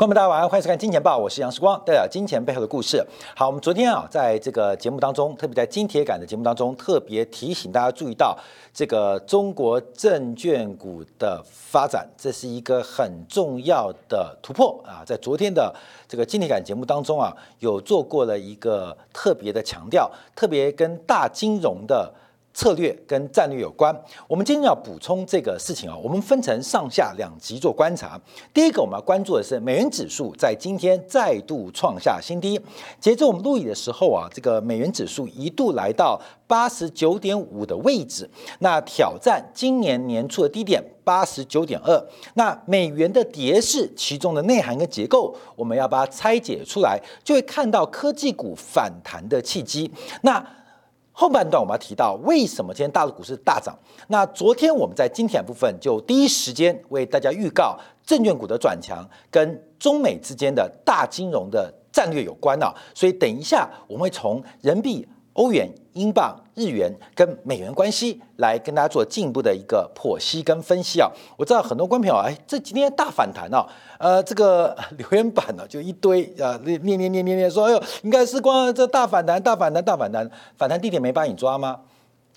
观众们，大家晚上欢迎收看《金钱报》，我是杨世光，带来金钱背后的故事。好，我们昨天啊，在这个节目当中，特别在金铁杆的节目当中，特别提醒大家注意到这个中国证券股的发展，这是一个很重要的突破啊。在昨天的这个金铁杆节目当中啊，有做过了一个特别的强调，特别跟大金融的。策略跟战略有关，我们今天要补充这个事情啊，我们分成上下两集做观察。第一个，我们要关注的是美元指数在今天再度创下新低。截至我们录影的时候啊，这个美元指数一度来到八十九点五的位置，那挑战今年年初的低点八十九点二。那美元的跌势其中的内涵跟结构，我们要把它拆解出来，就会看到科技股反弹的契机。那后半段我们要提到为什么今天大陆股市大涨。那昨天我们在今天部分就第一时间为大家预告证券股的转强跟中美之间的大金融的战略有关啊，所以等一下我们会从人民币。欧元、英镑、日元跟美元关系，来跟大家做进一步的一个剖析跟分析啊！我知道很多观众朋友，哎，这今天大反弹哦，呃，这个留言板呢就一堆啊，念念念念念说，哎呦，应该是光这大反弹、大反弹、大反弹，反弹地点没帮你抓吗？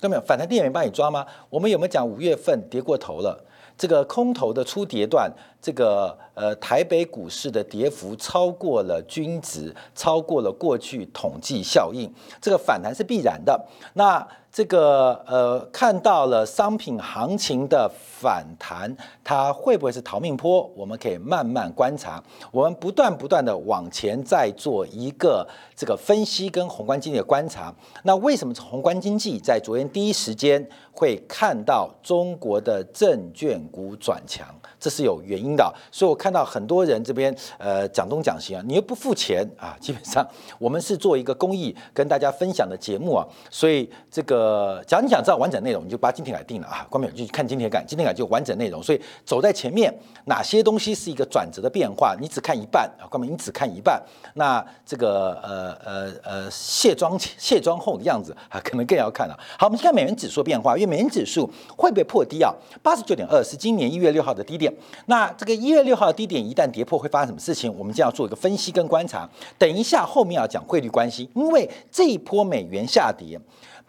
看到没有？反弹地点没帮你抓吗？我们有没有讲五月份跌过头了？这个空头的初跌段。这个呃，台北股市的跌幅超过了均值，超过了过去统计效应，这个反弹是必然的。那这个呃，看到了商品行情的反弹，它会不会是逃命坡？我们可以慢慢观察。我们不断不断的往前再做一个这个分析跟宏观经济的观察。那为什么宏观经济在昨天第一时间会看到中国的证券股转强？这是有原因的，所以我看到很多人这边呃讲东讲西啊，你又不付钱啊，基本上我们是做一个公益跟大家分享的节目啊，所以这个假如你想知道完整内容，你就把今天改定了啊，关众就看今天改，今天改就完整内容，所以走在前面，哪些东西是一个转折的变化，你只看一半啊，关众你只看一半，那这个呃呃呃卸妆卸妆后的样子啊，可能更要看了。好，我们先看美元指数变化，因为美元指数会不会破低啊？八十九点二是今年一月六号的低点。那这个一月六号的低点一旦跌破，会发生什么事情？我们将要做一个分析跟观察。等一下后面要讲汇率关系，因为这一波美元下跌，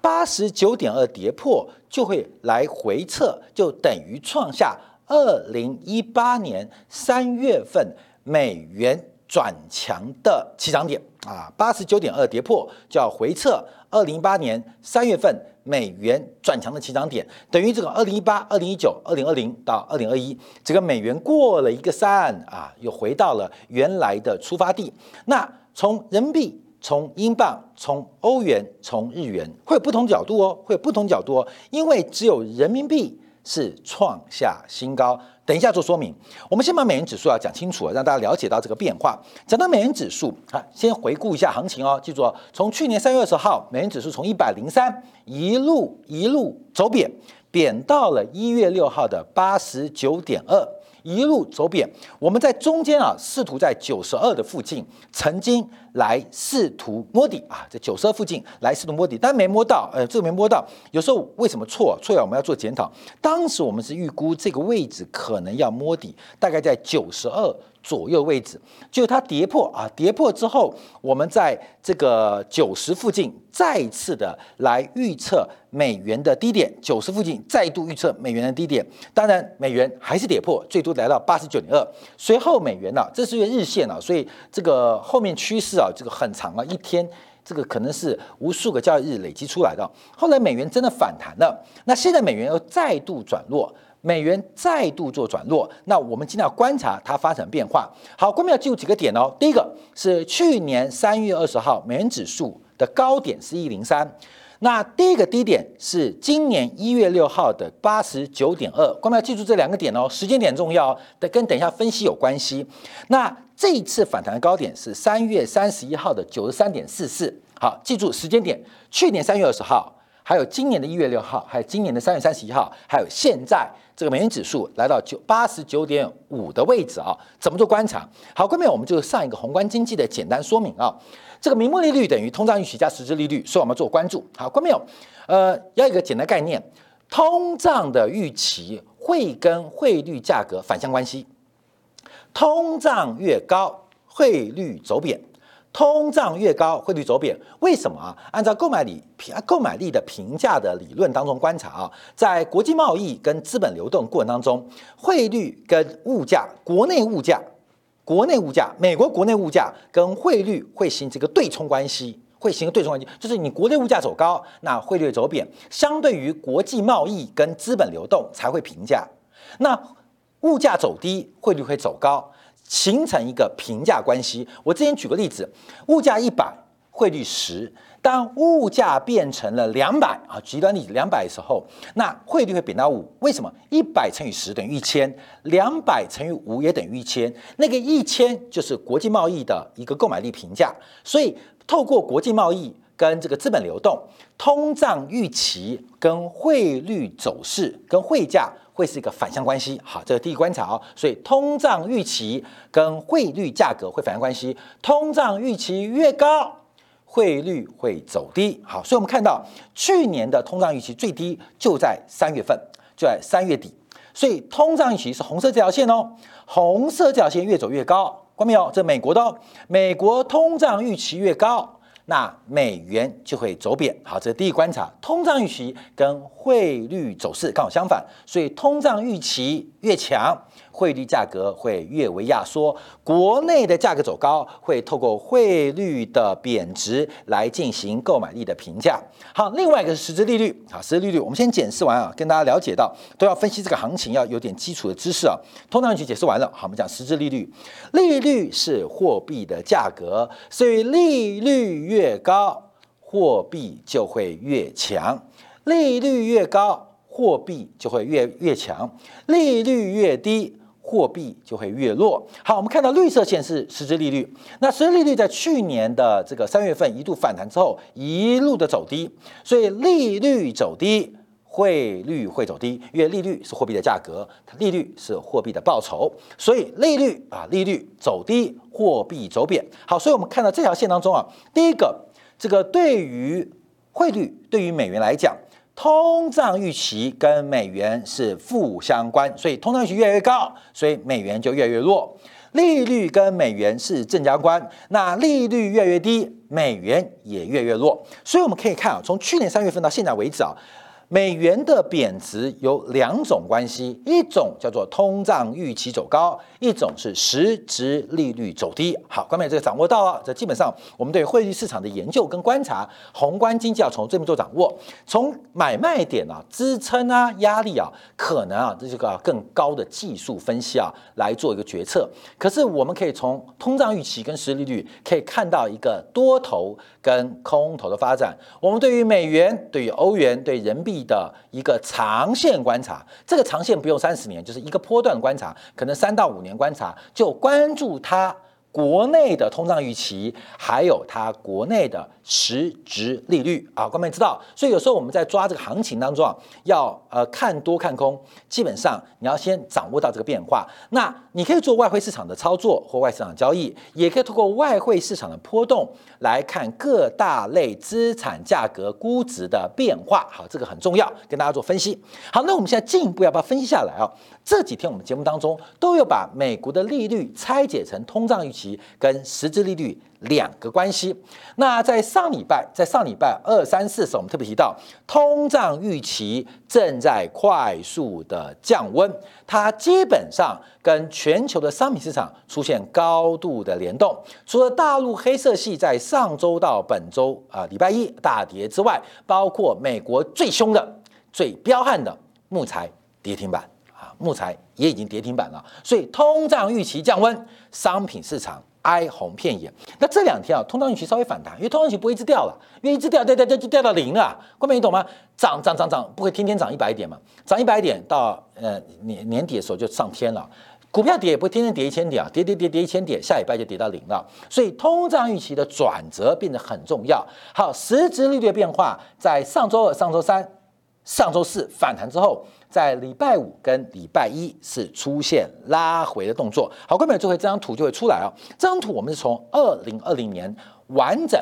八十九点二跌破就会来回撤，就等于创下二零一八年三月份美元转强的起涨点啊，八十九点二跌破就要回撤二零一八年三月份。美元转强的起涨点，等于这个二零一八、二零一九、二零二零到二零二一，这个美元过了一个山啊，又回到了原来的出发地。那从人民币、从英镑、从欧元、从日元，会有不同角度哦，会有不同角度哦，因为只有人民币是创下新高。等一下做说明，我们先把美元指数要讲清楚，让大家了解到这个变化。讲到美元指数啊，先回顾一下行情哦，记住哦，从去年三月二十号，美元指数从一百零三一路一路走贬，贬到了一月六号的八十九点二。一路走贬，我们在中间啊，试图在九十二的附近，曾经来试图摸底啊，在九十二附近来试图摸底，但没摸到，呃，这个没摸到。有时候为什么错？错了我们要做检讨。当时我们是预估这个位置可能要摸底，大概在九十二。左右位置，就它跌破啊，跌破之后，我们在这个九十附近再次的来预测美元的低点，九十附近再度预测美元的低点，当然美元还是跌破，最多来到八十九点二。随后美元呢，这是一个日线啊，所以这个后面趋势啊，这个很长啊，一天这个可能是无数个交易日累积出来的。后来美元真的反弹了，那现在美元又再度转弱。美元再度做转弱，那我们今天要观察它发生变化。好，关键要记住几个点哦。第一个是去年三月二十号美元指数的高点是一零三，那第一个低点是今年一月六号的八十九点二。关键要记住这两个点哦，时间点重要，跟等一下分析有关系。那这一次反弹的高点是三月三十一号的九十三点四四。好，记住时间点，去年三月二十号，还有今年的一月六号，还有今年的三月三十一号，还有现在。这个美元指数来到九八十九点五的位置啊，怎么做观察？好，各位，我们就上一个宏观经济的简单说明啊。这个名目利率等于通胀预期加实质利率，所以我们做关注。好，各位，呃，要一个简单概念，通胀的预期会跟汇率价格反向关系。通胀越高，汇率走贬。通胀越高，汇率走贬，为什么啊？按照购买力评购买力的评价的理论当中观察啊，在国际贸易跟资本流动过程当中，汇率跟物价，国内物价，国内物价，美国国内物价跟汇率会形成一个对冲关系，会形成对冲关系，就是你国内物价走高，那汇率走贬，相对于国际贸易跟资本流动才会平价，那物价走低，汇率会走高。形成一个平价关系。我之前举个例子，物价一百，汇率十。当物价变成了两百啊，极端例子两百的时候，那汇率会贬到五。为什么？一百乘以十等于一千，两百乘以五也等于一千。那个一千就是国际贸易的一个购买力平价。所以，透过国际贸易跟这个资本流动、通胀预期跟汇率走势跟汇价。会是一个反向关系，好，这是第一观察哦。所以通胀预期跟汇率价格会反向关系，通胀预期越高，汇率会走低。好，所以我们看到去年的通胀预期最低就在三月份，就在三月底。所以通胀预期是红色这条线哦，红色这条线越走越高，关没有？这美国的，美国通胀预期越高。那美元就会走贬，好，这是第一观察。通胀预期跟汇率走势刚好相反，所以通胀预期越强。汇率价格会越为压缩，国内的价格走高，会透过汇率的贬值来进行购买力的评价。好，另外一个是实质利率，好，实质利率我们先解释完啊，跟大家了解到都要分析这个行情，要有点基础的知识啊。通胀预期解释完了，好，我们讲实质利率，利率是货币的价格，所以利率越高，货币就会越强，利率越高，货币就会越越强，利率越低。货币就会越弱。好，我们看到绿色线是实质利率，那实质利率在去年的这个三月份一度反弹之后，一路的走低，所以利率走低，汇率会走低，因为利率是货币的价格，利率是货币的报酬，所以利率啊，利率走低，货币走贬。好，所以我们看到这条线当中啊，第一个，这个对于汇率，对于美元来讲。通胀预期跟美元是负相关，所以通胀预期越来越高，所以美元就越来越弱。利率跟美元是正相关，那利率越来越低，美元也越来越弱。所以我们可以看啊，从去年三月份到现在为止啊。美元的贬值有两种关系，一种叫做通胀预期走高，一种是实质利率走低。好，关美这个掌握到了，这基本上我们对汇率市场的研究跟观察，宏观经济要从这边做掌握，从买卖点啊、支撑啊、压力啊，可能啊这是个更高的技术分析啊来做一个决策。可是我们可以从通胀预期跟实利率可以看到一个多头跟空头的发展。我们对于美元、对于欧元、对人民币。的一个长线观察，这个长线不用三十年，就是一个波段观察，可能三到五年观察，就关注它。国内的通胀预期，还有它国内的实质利率啊，观众知道，所以有时候我们在抓这个行情当中啊，要呃看多看空，基本上你要先掌握到这个变化。那你可以做外汇市场的操作或外市场交易，也可以通过外汇市场的波动来看各大类资产价格估值的变化。好，这个很重要，跟大家做分析。好，那我们现在进一步要不要分析下来啊？这几天我们节目当中都有把美国的利率拆解成通胀预期跟实质利率两个关系。那在上礼拜，在上礼拜二三四时，我们特别提到，通胀预期正在快速的降温，它基本上跟全球的商品市场出现高度的联动。除了大陆黑色系在上周到本周啊礼拜一大跌之外，包括美国最凶的、最彪悍的木材跌停板啊。木材也已经跌停板了，所以通胀预期降温，商品市场哀鸿遍野。那这两天啊，通胀预期稍微反弹，因为通胀预期不会一直掉了，因为一直掉掉掉掉就掉到零了。冠冕你懂吗？涨涨涨涨，不会天天涨一百点嘛？涨一百点到呃年年底的时候就上天了。股票跌也不会天天跌一千点啊，跌跌跌跌一千点，下礼拜就跌到零了。所以通胀预期的转折变得很重要。好，实质利率的变化在上周二、上周三、上周四反弹之后。在礼拜五跟礼拜一是出现拉回的动作。好，各位，这回这张图就会出来啊。这张图我们是从二零二零年完整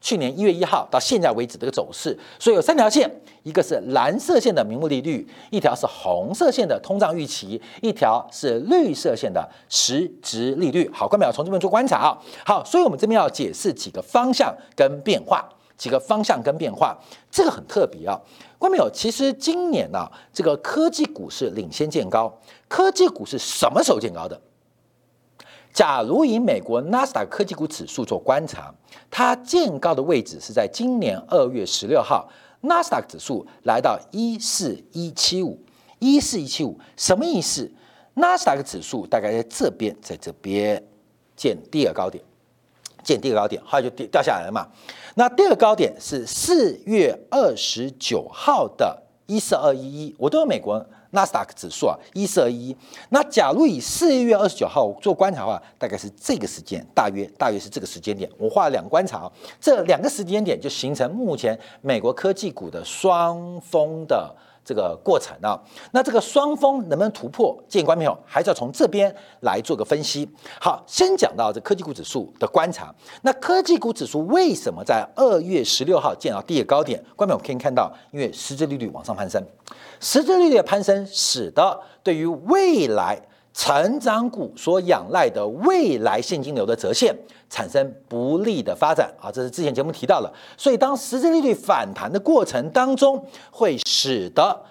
去年一月一号到现在为止这个走势，所以有三条线，一个是蓝色线的名目利率，一条是红色线的通胀预期，一条是绿色线的实质利率。好，观众从这边做观察啊。好，所以我们这边要解释几个方向跟变化，几个方向跟变化，这个很特别啊。观众其实今年呢，这个科技股是领先见高，科技股是什么时候见高的？假如以美国纳斯达克科技股指数做观察，它见高的位置是在今年二月十六号，纳斯达克指数来到一四一七五，一四一七五什么意思？纳斯达克指数大概在这边，在这边见第二高点，见第二高点，后来就跌掉下来了嘛。那第二高点是四月二十九号的一四二一一，我都有美国。纳斯达克指数啊，一四二一一。那假如以四月二十九号做观察的话，大概是这个时间，大约大约是这个时间点。我画了两个观察，这两个时间点就形成目前美国科技股的双峰的。这个过程啊，那这个双峰能不能突破？建议观众朋友还是要从这边来做个分析。好，先讲到这科技股指数的观察。那科技股指数为什么在二月十六号见到第一个高点？观众朋友可以看到，因为实质利率往上攀升，实质利率的攀升使得对于未来。成长股所仰赖的未来现金流的折现产生不利的发展啊，这是之前节目提到了。所以当实质利率反弹的过程当中，会使得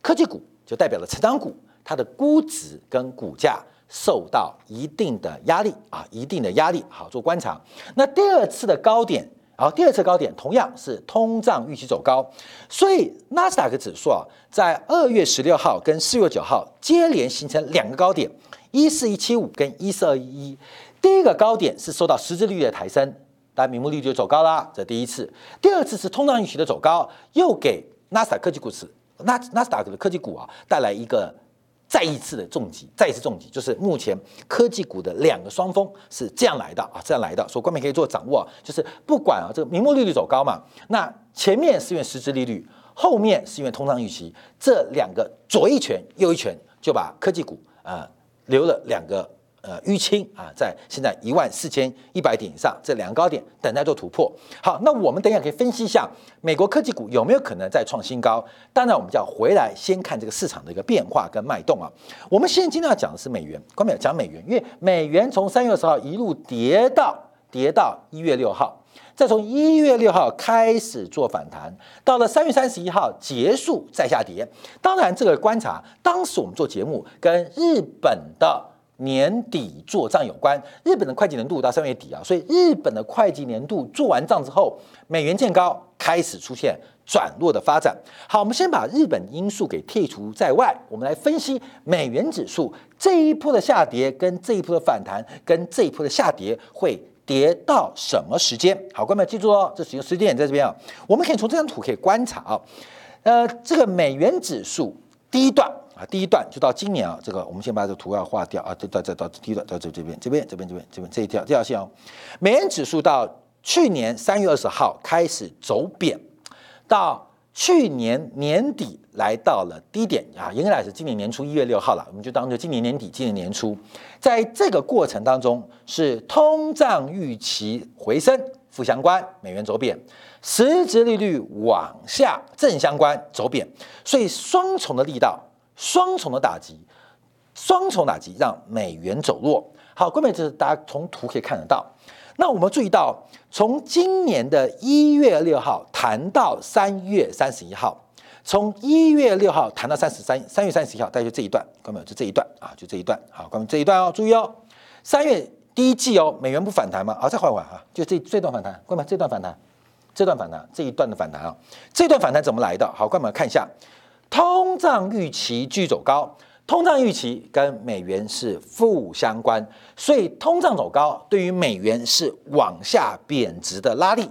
科技股就代表了成长股，它的估值跟股价受到一定的压力啊，一定的压力。好做观察。那第二次的高点。好，第二次高点同样是通胀预期走高，所以纳斯达克指数啊，在二月十六号跟四月九号接连形成两个高点，一四一七五跟一四二一一。第一个高点是受到实质利率的抬升，但名目利率就走高啦，这第一次。第二次是通胀预期的走高，又给纳斯达克科技股市纳纳斯达克的科技股啊带来一个。再一次的重击，再一次重击，就是目前科技股的两个双峰是这样来的啊，这样来的。所以，观众可以做掌握，就是不管啊，这个名目利率走高嘛，那前面是因为实质利率，后面是因为通胀预期，这两个左一拳右一拳，就把科技股啊留了两个。呃，淤青啊，在现在一万四千一百点以上，这两个高点等待做突破。好，那我们等一下可以分析一下美国科技股有没有可能再创新高。当然，我们就要回来先看这个市场的一个变化跟脉动啊。我们现在今天要讲的是美元，关没有讲美元？因为美元从三月二十号一路跌到跌到一月六号，再从一月六号开始做反弹，到了三月三十一号结束再下跌。当然，这个观察当时我们做节目跟日本的。年底做账有关，日本的会计年度到三月底啊，所以日本的会计年度做完账之后，美元见高，开始出现转弱的发展。好，我们先把日本因素给剔除在外，我们来分析美元指数这一波的下跌跟这一波的反弹跟这一波的下跌会跌到什么时间？好，观众们记住哦，这使用时间点在这边啊，我们可以从这张图可以观察啊，呃，这个美元指数第一段。啊，第一段就到今年啊，这个我们先把这个图要画掉啊，到到到到第一段到这这边这边这边这边这边这一条这条线哦，美元指数到去年三月二十号开始走贬，到去年年底来到了低点啊，应该来是今年年初一月六号了，我们就当做今年年底今年年初，在这个过程当中是通胀预期回升负相关，美元走贬，实质利率往下正相关走贬，所以双重的力道。双重的打击，双重打击让美元走弱。好，各位，这是大家从图可以看得到。那我们注意到，从今年的一月六号谈到三月三十一号，从一月六号谈到三十三三月三十一号，大概就这一段，各位，就这一段啊，就这一段。好，各位这一段哦，注意哦，三月第一季哦，美元不反弹吗？好，再缓缓啊，就这这段反弹，各位，这段反弹，这段反弹，这一段的反弹啊，这段反弹怎么来的？好，各位看一下。通胀预期继续走高，通胀预期跟美元是负相关，所以通胀走高对于美元是往下贬值的拉力，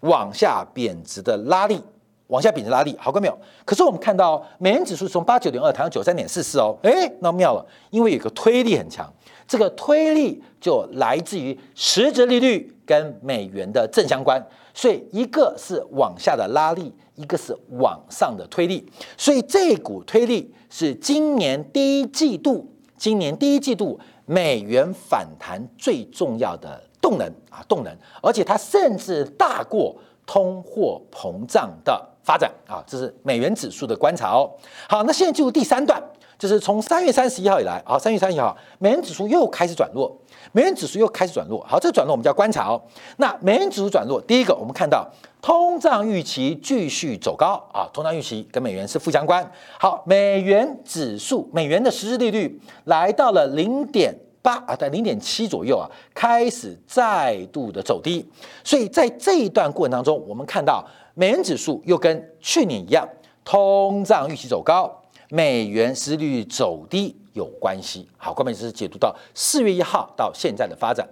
往下贬值的拉力，往下贬值拉力，好看没有？可是我们看到美元指数从八九点二谈到九三点四四哦，哎，那妙了，因为有个推力很强，这个推力就来自于实质利率跟美元的正相关。所以一个是往下的拉力，一个是往上的推力。所以这股推力是今年第一季度，今年第一季度美元反弹最重要的动能啊，动能，而且它甚至大过通货膨胀的发展啊，这是美元指数的观察哦。好，那现在进入第三段，就是从三月三十一号以来啊，三月三十一号，美元指数又开始转弱，美元指数又开始转弱。好，这个转弱我们叫观察哦。那美元指数转弱，第一个我们看到通胀预期继续走高啊，通胀预期跟美元是负相关。好，美元指数，美元的实质利率来到了零点。八啊，在零点七左右啊，开始再度的走低，所以在这一段过程当中，我们看到美元指数又跟去年一样，通胀预期走高，美元失利率走低有关系。好，关键是解读到四月一号到现在的发展，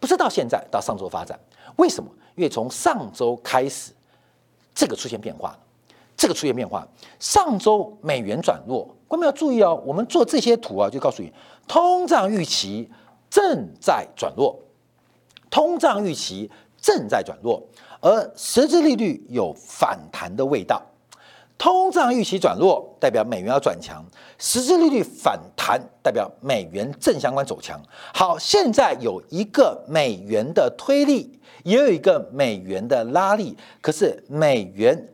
不是到现在到上周发展，为什么？因为从上周开始，这个出现变化，这个出现变化，上周美元转弱。观众要注意哦，我们做这些图啊，就告诉你，通胀预期正在转弱，通胀预期正在转弱，而实质利率有反弹的味道。通胀预期转弱代表美元要转强，实质利率反弹代表美元正相关走强。好，现在有一个美元的推力，也有一个美元的拉力，可是美元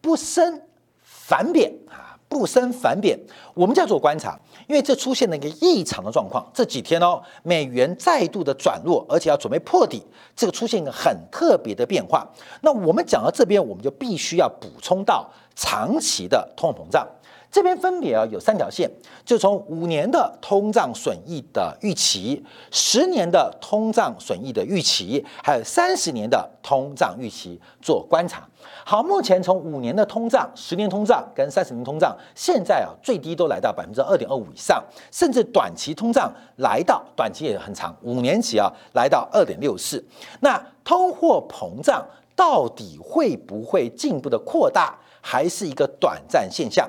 不升反贬啊。不升反贬，我们叫做观察，因为这出现了一个异常的状况。这几天哦，美元再度的转弱，而且要准备破底，这个出现一个很特别的变化。那我们讲到这边，我们就必须要补充到长期的通货膨胀。这边分别啊有三条线，就从五年的通胀损益的预期、十年的通胀损益的预期，还有三十年的通胀预期做观察。好，目前从五年的通胀、十年通胀跟三十年通胀，现在啊最低都来到百分之二点二五以上，甚至短期通胀来到短期也很长，五年期啊来到二点六四。那通货膨胀到底会不会进一步的扩大，还是一个短暂现象？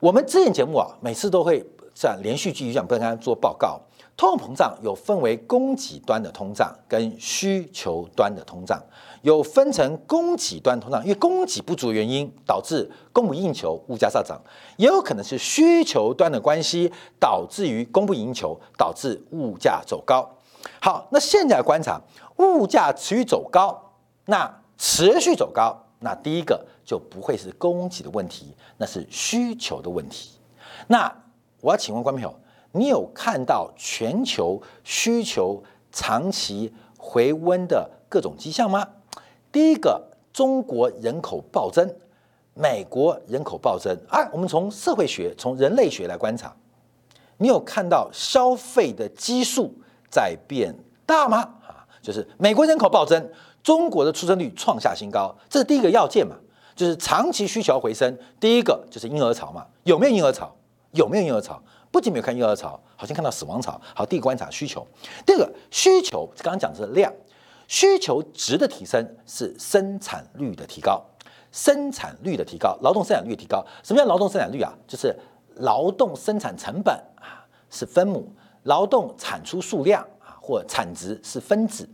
我们之前节目啊，每次都会这样连续剧一样跟大家做报告。通货膨胀有分为供给端的通胀跟需求端的通胀，有分成供给端通胀，因为供给不足原因导致供不应求，物价上涨；也有可能是需求端的关系导致于供不应求，导致物价走高。好，那现在观察物价持续走高，那持续走高。那第一个就不会是供给的问题，那是需求的问题。那我要请问观众朋友，你有看到全球需求长期回温的各种迹象吗？第一个，中国人口暴增，美国人口暴增啊。我们从社会学、从人类学来观察，你有看到消费的基数在变大吗？啊，就是美国人口暴增。中国的出生率创下新高，这是第一个要件嘛，就是长期需求回升。第一个就是婴儿潮嘛，有没有婴儿潮？有没有婴儿潮？不仅没有看婴儿潮，好像看到死亡潮。好，第一个观察需求。第二个需求，刚刚讲的是量，需求值的提升是生产率的提高，生产率的提高，劳动生产率提高。什么叫劳动生产率啊？就是劳动生产成本啊是分母，劳动产出数量啊或产值是分子。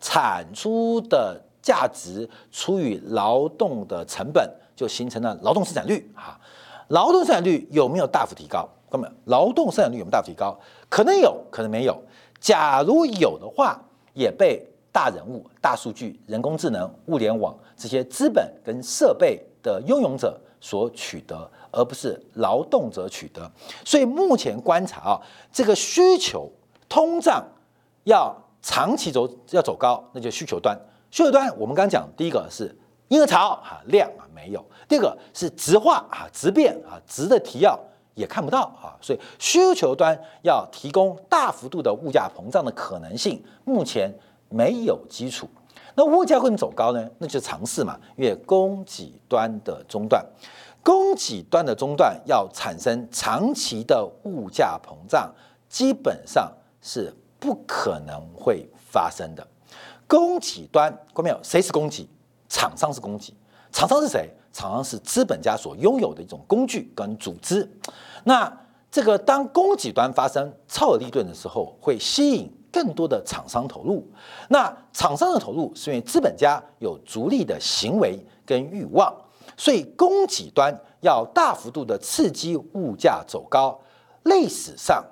产出的价值除以劳动的成本，就形成了劳动生产率哈。劳动生产率有没有大幅提高？各位，劳动生产率有没有大幅提高？可能有，可能没有。假如有的话，也被大人物、大数据、人工智能、物联网这些资本跟设备的拥有者所取得，而不是劳动者取得。所以目前观察啊，这个需求通胀要。长期走要走高，那就需求端。需求端我们刚讲，第一个是婴儿潮啊，量啊没有；第二个是值化啊，值变啊，值的提要也看不到啊。所以需求端要提供大幅度的物价膨胀的可能性，目前没有基础。那物价会走高呢？那就是尝试嘛，因为供给端的中断，供给端的中断要产生长期的物价膨胀，基本上是。不可能会发生的。供给端，看没有？谁是供给？厂商是供给。厂商是谁？厂商是资本家所拥有的一种工具跟组织。那这个当供给端发生超额利润的时候，会吸引更多的厂商投入。那厂商的投入是因为资本家有逐利的行为跟欲望，所以供给端要大幅度的刺激物价走高。历史上。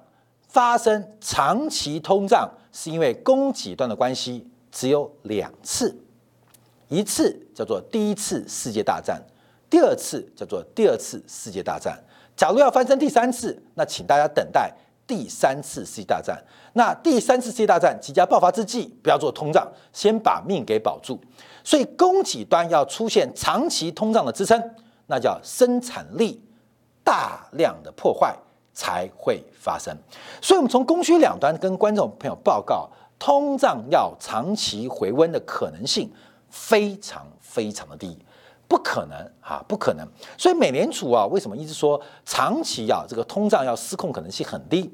发生长期通胀，是因为供给端的关系，只有两次，一次叫做第一次世界大战，第二次叫做第二次世界大战。假如要发生第三次，那请大家等待第三次世界大战。那第三次世界大战即将爆发之际，不要做通胀，先把命给保住。所以供给端要出现长期通胀的支撑，那叫生产力大量的破坏才会发生。所以，我们从供需两端跟观众朋友报告，通胀要长期回温的可能性非常非常的低。不可能啊，不可能！所以美联储啊，为什么一直说长期啊这个通胀要失控可能性很低？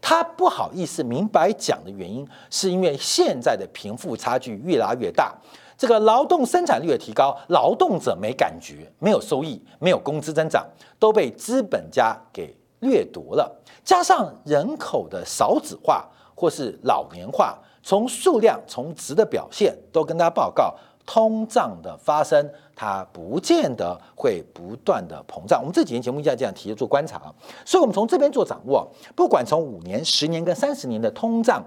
他不好意思明白讲的原因，是因为现在的贫富差距越拉越大，这个劳动生产率的提高，劳动者没感觉，没有收益，没有工资增长，都被资本家给掠夺了。加上人口的少子化或是老年化，从数量从值的表现都跟大家报告。通胀的发生，它不见得会不断的膨胀。我们这几年节目一直这样提着做观察，所以我们从这边做掌握，不管从五年、十年跟三十年的通胀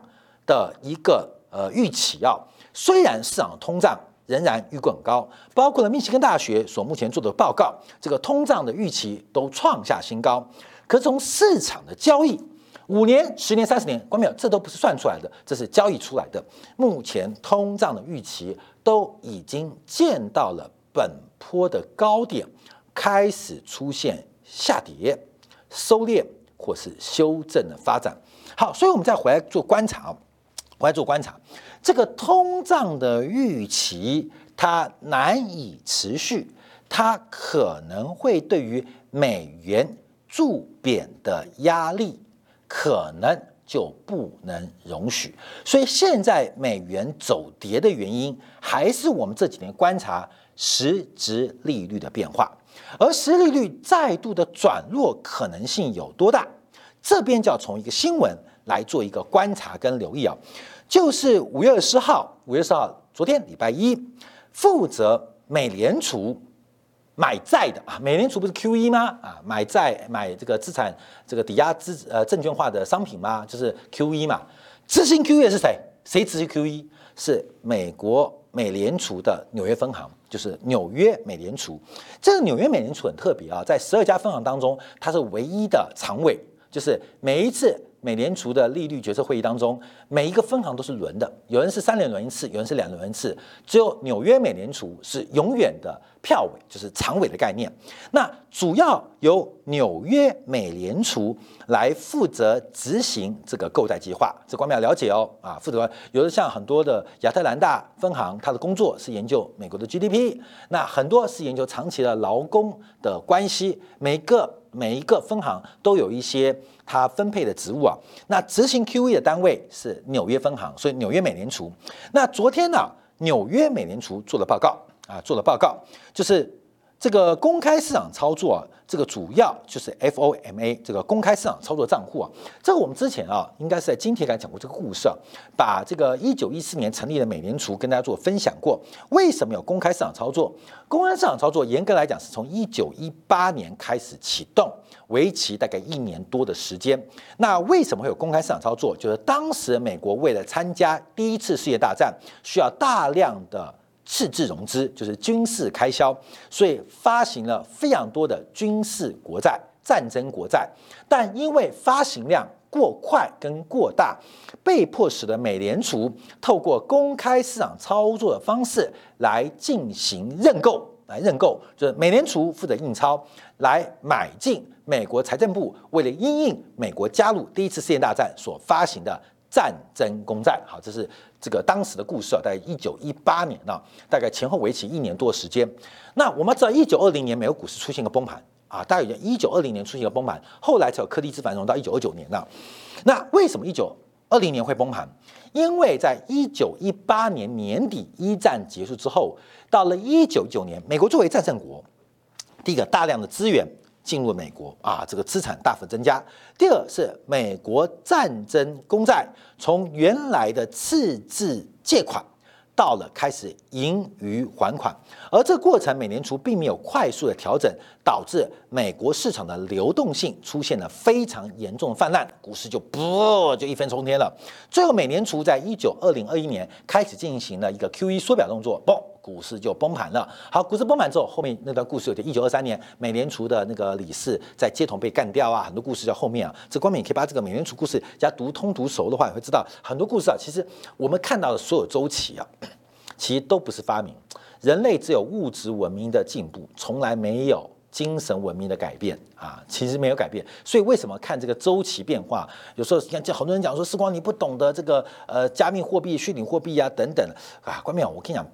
的一个呃预期啊，虽然市场通胀仍然预估很高，包括了密歇根大学所目前做的报告，这个通胀的预期都创下新高，可是从市场的交易。五年、十年、三十年，关没有？这都不是算出来的，这是交易出来的。目前通胀的预期都已经见到了本坡的高点，开始出现下跌、收敛或是修正的发展。好，所以我们再回来做观察，回来做观察，这个通胀的预期它难以持续，它可能会对于美元铸贬的压力。可能就不能容许，所以现在美元走跌的原因，还是我们这几年观察实质利率的变化，而实利率再度的转弱可能性有多大？这边就要从一个新闻来做一个观察跟留意啊，就是五月二十号，五月二十号，昨天礼拜一，负责美联储。买债的啊，美联储不是 Q E 吗？啊，买债买这个资产这个抵押资呃证券化的商品吗？就是 Q E 嘛。执行 Q E 是谁？谁执行 Q E？是美国美联储的纽约分行，就是纽约美联储。这个纽约美联储很特别啊，在十二家分行当中，它是唯一的常委，就是每一次。美联储的利率决策会议当中，每一个分行都是轮的，有人是三连轮一次，有人是两轮一次，只有纽约美联储是永远的票委，就是常委的概念。那主要由纽约美联储来负责执行这个购债计划，这光要了解哦。啊，负责有的像很多的亚特兰大分行，它的工作是研究美国的 GDP，那很多是研究长期的劳工的关系，每个。每一个分行都有一些它分配的职务啊。那执行 QE 的单位是纽约分行，所以纽约美联储。那昨天呢，纽约美联储做了报告啊，做了报告，就是这个公开市场操作啊。这个主要就是 FOMA 这个公开市场操作账户啊，这个我们之前啊，应该是在今天才讲过这个故事啊，把这个一九一四年成立的美联储跟大家做分享过。为什么有公开市场操作？公开市场操作严格来讲是从一九一八年开始启动，为期大概一年多的时间。那为什么会有公开市场操作？就是当时美国为了参加第一次世界大战，需要大量的。赤字融资就是军事开销，所以发行了非常多的军事国债、战争国债，但因为发行量过快跟过大，被迫使得美联储透过公开市场操作的方式来进行认购，来认购，就是美联储负责印钞来买进美国财政部为了因应美国加入第一次世界大战所发行的。战争公债，好，这是这个当时的故事啊，在一九一八年呢，大概前后为期一年多的时间。那我们知道，一九二零年美国股市出现个崩盘啊，大概一九二零年出现个崩盘，后来才有科技之繁荣到一九二九年呢。那为什么一九二零年会崩盘？因为在一九一八年年底一战结束之后，到了一九九年，美国作为战胜国，第一个大量的资源。进入美国啊，这个资产大幅增加。第二是美国战争公债从原来的赤字借款到了开始盈余还款，而这个过程美联储并没有快速的调整，导致美国市场的流动性出现了非常严重的泛滥，股市就不就一飞冲天了。最后，美联储在一九二零二一年开始进行了一个 Q E 缩表动作，嘣，股市就崩盘了。好，股市崩盘之后，后面那段故事有点，一九二三年美联储的那个理事在街头被干掉啊，很多故事在后面啊。这光明可以把这个美联储故事加读通读熟的话，你会知道很多故事啊。其实我们看到的所有周期啊。其实都不是发明，人类只有物质文明的进步，从来没有精神文明的改变啊！其实没有改变，所以为什么看这个周期变化？有时候你看，就很多人讲说，时光你不懂得这个呃加密货币、虚拟货币啊等等啊，关淼，我跟你讲，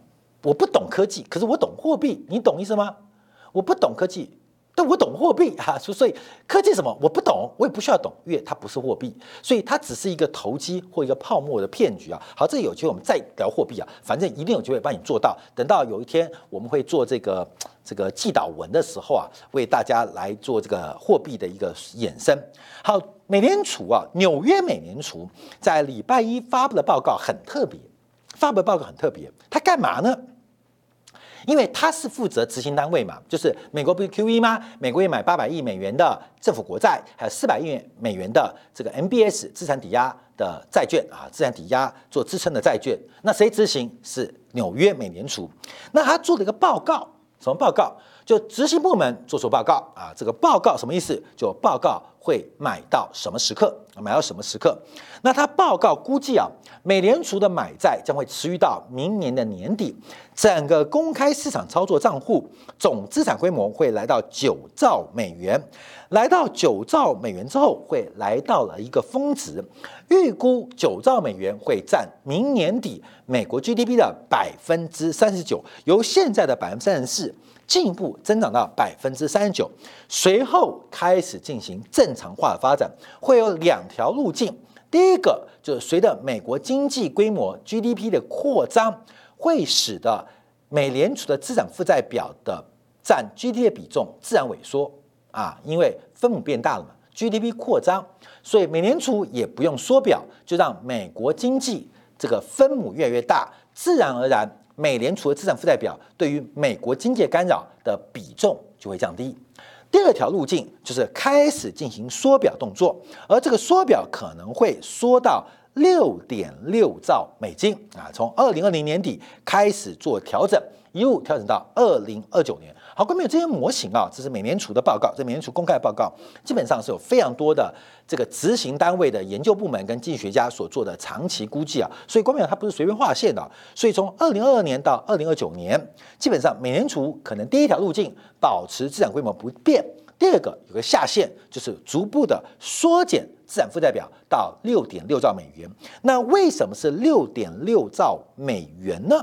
我不懂科技，可是我懂货币，你懂意思吗？我不懂科技。但我懂货币 哈，所以科技什么我不懂，我也不需要懂，因为它不是货币，所以它只是一个投机或一个泡沫的骗局啊。好，这有机会我们再聊货币啊，反正一定有机会帮你做到。等到有一天我们会做这个这个记导文的时候啊，为大家来做这个货币的一个衍生。好，美联储啊，纽约美联储在礼拜一发布的报告很特别，发布的报告很特别，它干嘛呢？因为他是负责执行单位嘛，就是美国不是 QE 吗？美国也买八百亿美元的政府国债，还有四百亿美元的这个 MBS 资产抵押的债券啊，资产抵押做支撑的债券。那谁执行？是纽约美联储。那他做了一个报告，什么报告？就执行部门做出报告啊，这个报告什么意思？就报告会买到什么时刻，买到什么时刻？那他报告估计啊，美联储的买债将会持续到明年的年底，整个公开市场操作账户总资产规模会来到九兆美元，来到九兆美元之后，会来到了一个峰值，预估九兆美元会占明年底美国 GDP 的百分之三十九，由现在的百分之三十四。进一步增长到百分之三十九，随后开始进行正常化的发展，会有两条路径。第一个就是随着美国经济规模 GDP 的扩张，会使得美联储的资产负债表的占 GDP 的比重自然萎缩啊，因为分母变大了嘛，GDP 扩张，所以美联储也不用缩表，就让美国经济这个分母越来越大，自然而然。美联储的资产负债表对于美国经济干扰的比重就会降低。第二条路径就是开始进行缩表动作，而这个缩表可能会缩到六点六兆美金啊，从二零二零年底开始做调整，一路调整到二零二九年。好，关于这些模型啊，这是美联储的报告，这美联储公开的报告，基本上是有非常多的这个执行单位的研究部门跟经济学家所做的长期估计啊，所以关淼它不是随便画线的，所以从二零二二年到二零二九年，基本上美联储可能第一条路径保持资产规模不变，第二个有个下限，就是逐步的缩减资产负债表到六点六兆美元。那为什么是六点六兆美元呢？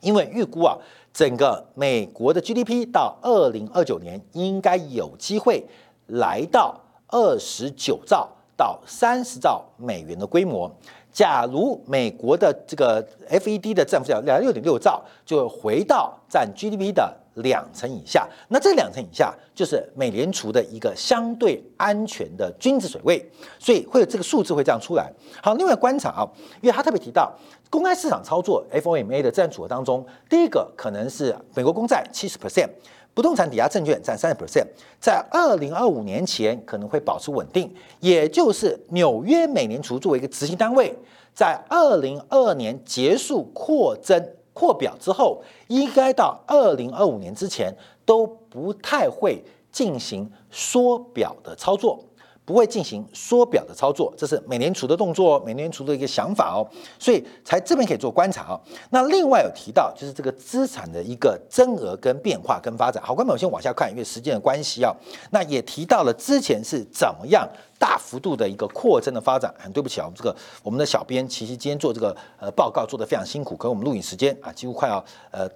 因为预估啊。整个美国的 GDP 到二零二九年应该有机会来到二十九兆到三十兆美元的规模。假如美国的这个 FED 的占负债两六点六兆，就回到占 GDP 的两成以下，那这两成以下就是美联储的一个相对安全的均值水位，所以会有这个数字会这样出来。好，另外观察啊，因为他特别提到。公开市场操作 FOMA 的占组合当中，第一个可能是美国公债七十 percent，不动产抵押证券占三十 percent，在二零二五年前可能会保持稳定，也就是纽约美联储作为一个执行单位，在二零二二年结束扩增扩表之后，应该到二零二五年之前都不太会进行缩表的操作。不会进行缩表的操作，这是美联储的动作，美联储的一个想法哦，所以才这边可以做观察哦。那另外有提到就是这个资产的一个增额跟变化跟发展。好，观众我先往下看，因为时间的关系啊。那也提到了之前是怎么样大幅度的一个扩增的发展。很对不起啊，我们这个我们的小编其实今天做这个呃报告做得非常辛苦，可我们录影时间啊几乎快要呃。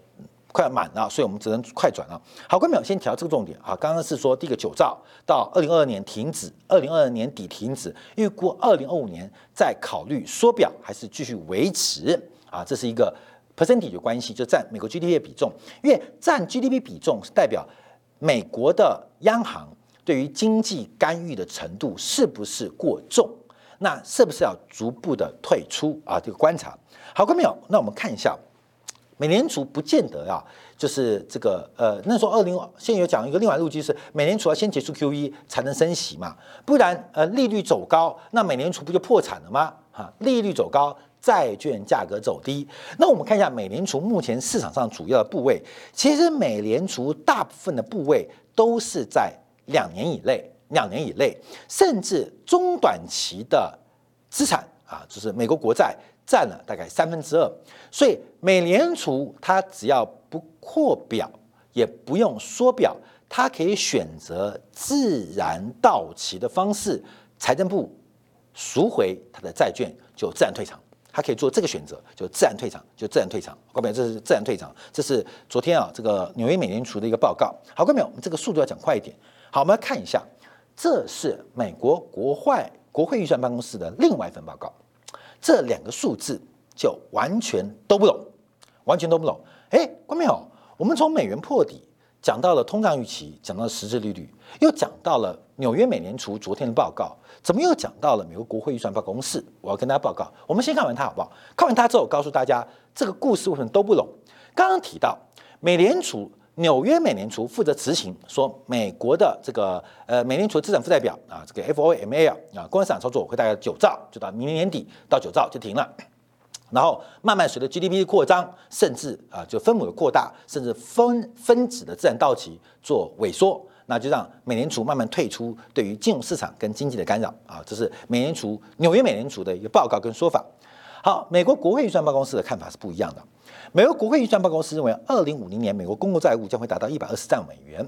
快要满了，所以我们只能快转了。好，关淼先调这个重点啊。刚刚是说第一个九兆到二零二二年停止，二零二二年底停止，预估二零二五年再考虑缩表还是继续维持啊？这是一个 percentage 关系，就占美国 GDP 的比重，因为占 GDP 比重是代表美国的央行对于经济干预的程度是不是过重，那是不是要逐步的退出啊？这个观察好，关淼，那我们看一下。美联储不见得啊，就是这个呃，那时候二零现在有讲一个另外路径是，美联储要先结束 QE 才能升息嘛，不然呃利率走高，那美联储不就破产了吗？哈，利率走高，债券价格走低。那我们看一下美联储目前市场上主要的部位，其实美联储大部分的部位都是在两年以内，两年以内，甚至中短期的资产啊，就是美国国债。占了大概三分之二，所以美联储它只要不扩表，也不用缩表，它可以选择自然到期的方式，财政部赎回它的债券就自然退场，它可以做这个选择，就自然退场，就自然退场。各位，这是自然退场，这是昨天啊这个纽约美联储的一个报告。好，各位，我们这个速度要讲快一点。好，我们来看一下，这是美国国会国会预算办公室的另外一份报告。这两个数字就完全都不懂，完全都不懂。哎，关没有？我们从美元破底讲到了通胀预期，讲到了实质利率，又讲到了纽约美联储昨天的报告，怎么又讲到了美国国会预算办公室？我要跟大家报告。我们先看完它好不好？看完它之后，告诉大家这个故事为什么都不懂。刚刚提到美联储。纽约美联储负责执行，说美国的这个呃美联储资产负债表啊，这个 FOMA 啊，公开市场操作会大概九兆，就到明年年底到九兆就停了，然后慢慢随着 GDP 的扩张，甚至啊就分母的扩大，甚至分分子的自然到期做萎缩，那就让美联储慢慢退出对于金融市场跟经济的干扰啊，这是美联储纽约美联储的一个报告跟说法。好，美国国会预算办公室的看法是不一样的。美国国会预算办公室认为，二零五零年美国公共债务将会达到一百二十兆美元，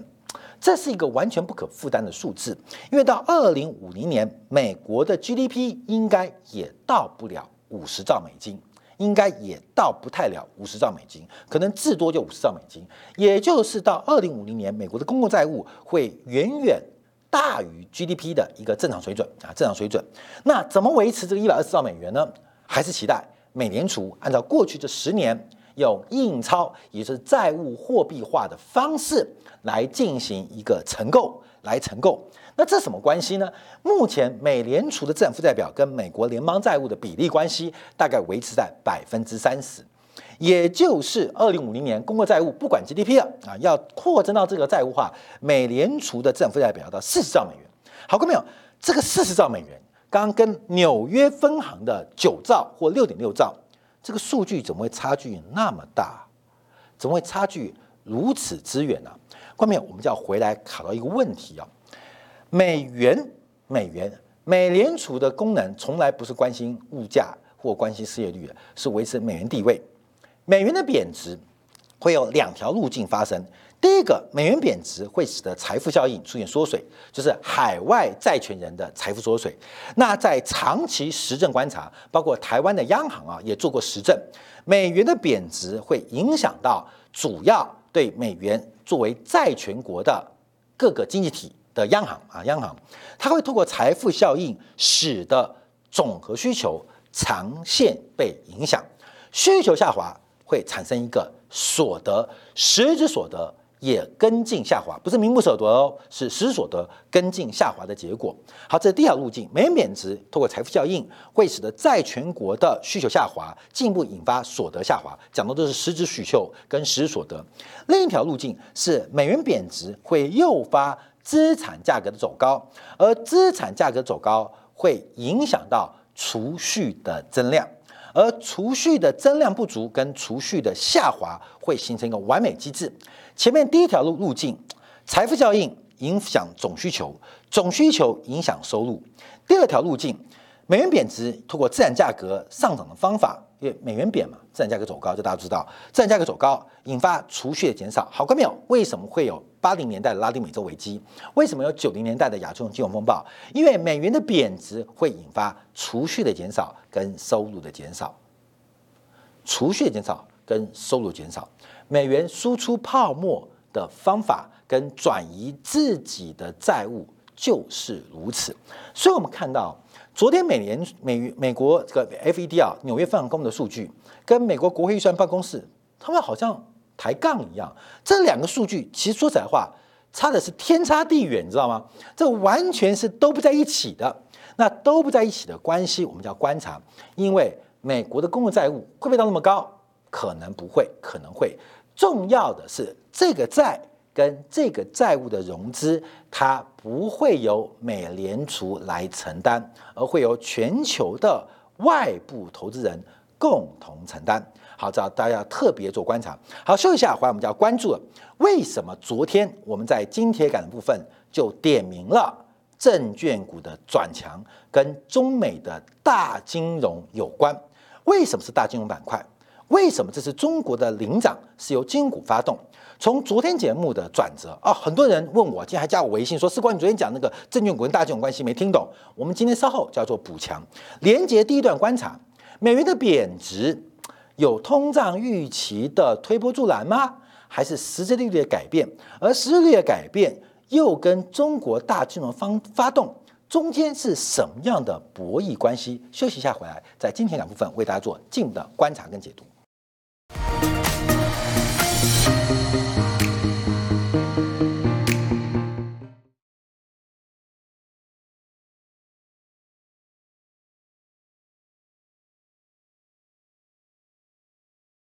这是一个完全不可负担的数字。因为到二零五零年，美国的 GDP 应该也到不了五十兆美金，应该也到不太了五十兆美金，可能至多就五十兆美金。也就是到二零五零年，美国的公共债务会远远大于 GDP 的一个正常水准啊，正常水准。那怎么维持这个一百二十兆美元呢？还是期待美联储按照过去这十年用印钞，也就是债务货币化的方式来进行一个承购，来承购。那这什么关系呢？目前美联储的资产负债表跟美国联邦债务的比例关系大概维持在百分之三十，也就是二零五零年公共债务不管 GDP 了啊，要扩增到这个债务化，美联储的资产负债表要到四十兆美元。好过没有？这个四十兆美元。刚跟纽约分行的九兆或六点六兆，这个数据怎么会差距那么大？怎么会差距如此之远呢？后面我们就要回来考到一个问题啊：美元，美元，美联储的功能从来不是关心物价或关心失业率，是维持美元地位。美元的贬值会有两条路径发生。第一个，美元贬值会使得财富效应出现缩水，就是海外债权人的财富缩水。那在长期实证观察，包括台湾的央行啊也做过实证，美元的贬值会影响到主要对美元作为债权国的各个经济体的央行啊，央行它会透过财富效应，使得总和需求长线被影响，需求下滑会产生一个所得实质所得。也跟进下滑，不是名目所得哦，是实所得跟进下滑的结果。好，这是第一条路径，美元贬值通过财富效应会使得债权国的需求下滑，进一步引发所得下滑。讲的都是实质需求跟实质所得。另一条路径是美元贬值会诱发资产价格的走高，而资产价格走高会影响到储蓄的增量。而储蓄的增量不足跟储蓄的下滑会形成一个完美机制。前面第一条路路径，财富效应影响总需求，总需求影响收入。第二条路径，美元贬值通过自然价格上涨的方法，因为美元贬嘛，自然价格走高，这大家知道，自然价格走高引发储蓄的减少。好，看没有？为什么会有八零年代拉丁美洲危机？为什么有九零年代的亚洲金融风暴？因为美元的贬值会引发储蓄的减少跟收入的减少，储蓄的减少跟收入减少。美元输出泡沫的方法跟转移自己的债务就是如此，所以我们看到昨天美联美美国这个 FED 啊纽约分行公布的数据，跟美国国会预算办公室他们好像抬杠一样，这两个数据其实说实在话差的是天差地远，你知道吗？这完全是都不在一起的。那都不在一起的关系，我们叫观察，因为美国的公共债务会不会到那么高？可能不会，可能会。重要的是这个债跟这个债务的融资，它不会由美联储来承担，而会由全球的外部投资人共同承担。好，这大家要特别做观察。好，休息一下，回来我们就要关注了。为什么昨天我们在金铁杆的部分就点名了证券股的转强，跟中美的大金融有关？为什么是大金融板块？为什么这是中国的领涨是由金股发动？从昨天节目的转折啊，很多人问我，今天还加我微信说：“事关，你昨天讲那个证券股跟大金融关系没听懂。”我们今天稍后叫做补强，连接第一段观察，美元的贬值。有通胀预期的推波助澜吗？还是实质利率的改变？而实质利率的改变又跟中国大金融方发动中间是什么样的博弈关系？休息一下回来，在今天两部分为大家做进一步的观察跟解读。